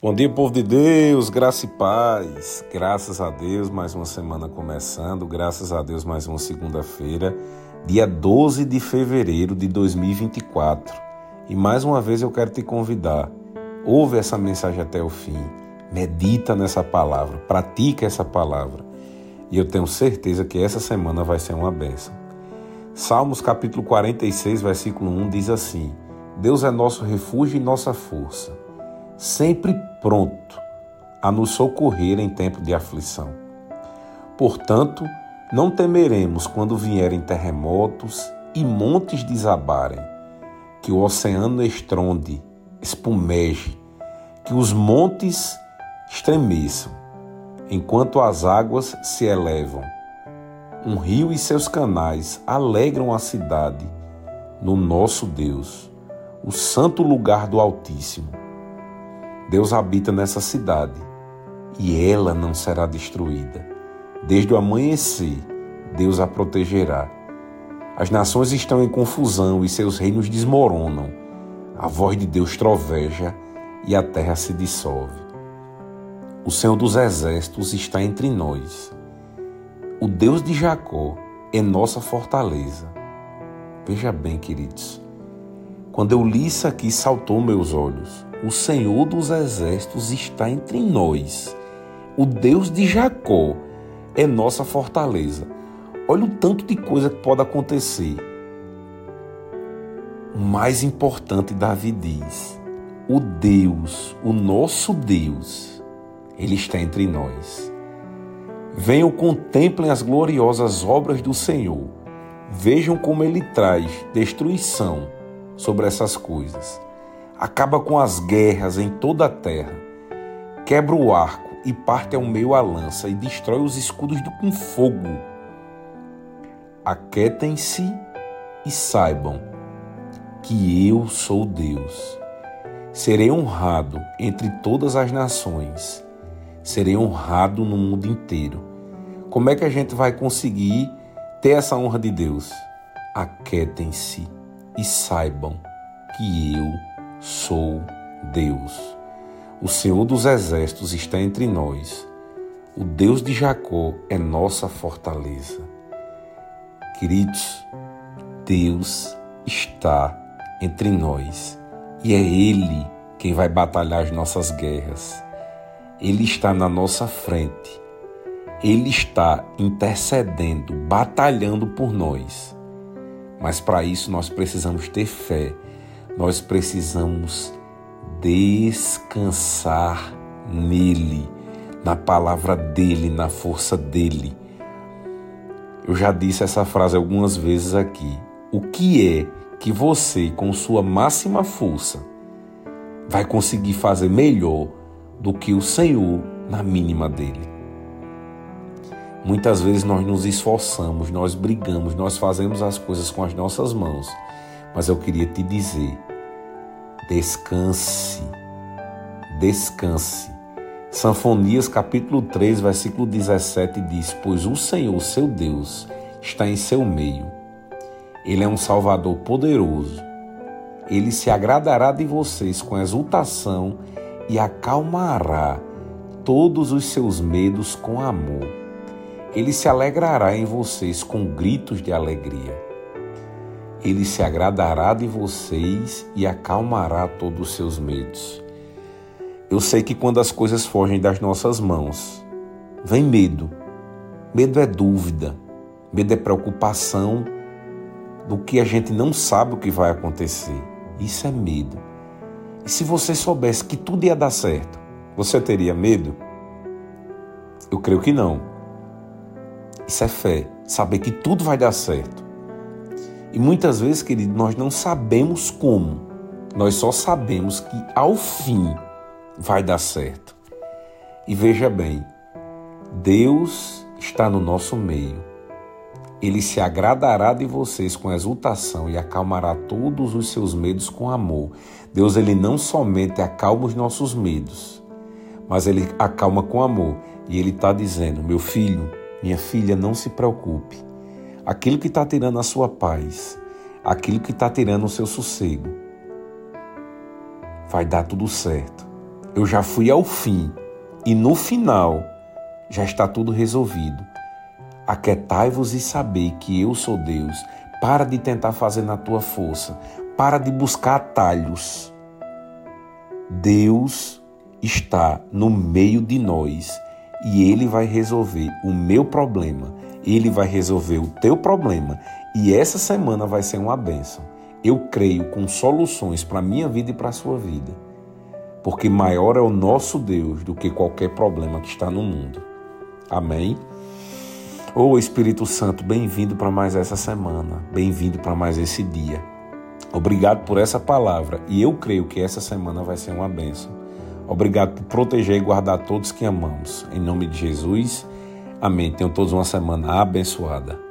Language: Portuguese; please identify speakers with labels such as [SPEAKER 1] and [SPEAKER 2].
[SPEAKER 1] Bom dia, povo de Deus, graça e paz. Graças a Deus, mais uma semana começando. Graças a Deus, mais uma segunda-feira, dia 12 de fevereiro de 2024. E mais uma vez eu quero te convidar. Ouve essa mensagem até o fim. Medita nessa palavra, pratica essa palavra. E eu tenho certeza que essa semana vai ser uma bênção. Salmos capítulo 46, versículo 1 diz assim: Deus é nosso refúgio e nossa força sempre pronto a nos socorrer em tempo de aflição. Portanto, não temeremos quando vierem terremotos e montes desabarem, que o oceano estronde, espumeje, que os montes estremeçam, enquanto as águas se elevam. Um rio e seus canais alegram a cidade no nosso Deus, o santo lugar do Altíssimo. Deus habita nessa cidade e ela não será destruída. Desde o amanhecer, Deus a protegerá. As nações estão em confusão e seus reinos desmoronam. A voz de Deus troveja e a terra se dissolve. O Senhor dos exércitos está entre nós. O Deus de Jacó é nossa fortaleza. Veja bem, queridos, quando eu li isso aqui, saltou meus olhos. O Senhor dos Exércitos está entre nós. O Deus de Jacó é nossa fortaleza. Olha o tanto de coisa que pode acontecer. O mais importante, Davi diz: o Deus, o nosso Deus, ele está entre nós. Venham, contemplem as gloriosas obras do Senhor. Vejam como ele traz destruição sobre essas coisas acaba com as guerras em toda a terra, quebra o arco e parte ao meio a lança e destrói os escudos com fogo. Aquetem-se e saibam que eu sou Deus. Serei honrado entre todas as nações, serei honrado no mundo inteiro. Como é que a gente vai conseguir ter essa honra de Deus? Aquetem-se e saibam que eu sou Deus. O Senhor dos Exércitos está entre nós. O Deus de Jacó é nossa fortaleza. Queridos, Deus está entre nós e é Ele quem vai batalhar as nossas guerras. Ele está na nossa frente. Ele está intercedendo, batalhando por nós. Mas para isso nós precisamos ter fé nós precisamos descansar nele, na palavra dele, na força dele. Eu já disse essa frase algumas vezes aqui. O que é que você, com sua máxima força, vai conseguir fazer melhor do que o Senhor na mínima dele? Muitas vezes nós nos esforçamos, nós brigamos, nós fazemos as coisas com as nossas mãos, mas eu queria te dizer Descanse, descanse. Sanfonias capítulo 3, versículo 17 diz: Pois o Senhor, seu Deus, está em seu meio. Ele é um Salvador poderoso. Ele se agradará de vocês com exultação e acalmará todos os seus medos com amor. Ele se alegrará em vocês com gritos de alegria. Ele se agradará de vocês e acalmará todos os seus medos. Eu sei que quando as coisas fogem das nossas mãos, vem medo. Medo é dúvida, medo é preocupação do que a gente não sabe o que vai acontecer. Isso é medo. E se você soubesse que tudo ia dar certo, você teria medo? Eu creio que não. Isso é fé, saber que tudo vai dar certo. E muitas vezes, querido, nós não sabemos como. Nós só sabemos que ao fim vai dar certo. E veja bem, Deus está no nosso meio. Ele se agradará de vocês com exultação e acalmará todos os seus medos com amor. Deus ele não somente acalma os nossos medos, mas ele acalma com amor. E ele está dizendo: meu filho, minha filha, não se preocupe aquilo que está tirando a sua paz, aquilo que está tirando o seu sossego. Vai dar tudo certo. eu já fui ao fim e no final já está tudo resolvido. Aquetai-vos e sabei que eu sou Deus. Para de tentar fazer na tua força. Para de buscar atalhos. Deus está no meio de nós e Ele vai resolver o meu problema. Ele vai resolver o teu problema. E essa semana vai ser uma bênção. Eu creio com soluções para a minha vida e para a sua vida porque maior é o nosso Deus do que qualquer problema que está no mundo. Amém? Ô oh, Espírito Santo, bem-vindo para mais essa semana, bem-vindo para mais esse dia. Obrigado por essa palavra e eu creio que essa semana vai ser uma bênção. Obrigado por proteger e guardar todos que amamos. Em nome de Jesus, amém. Tenham todos uma semana abençoada.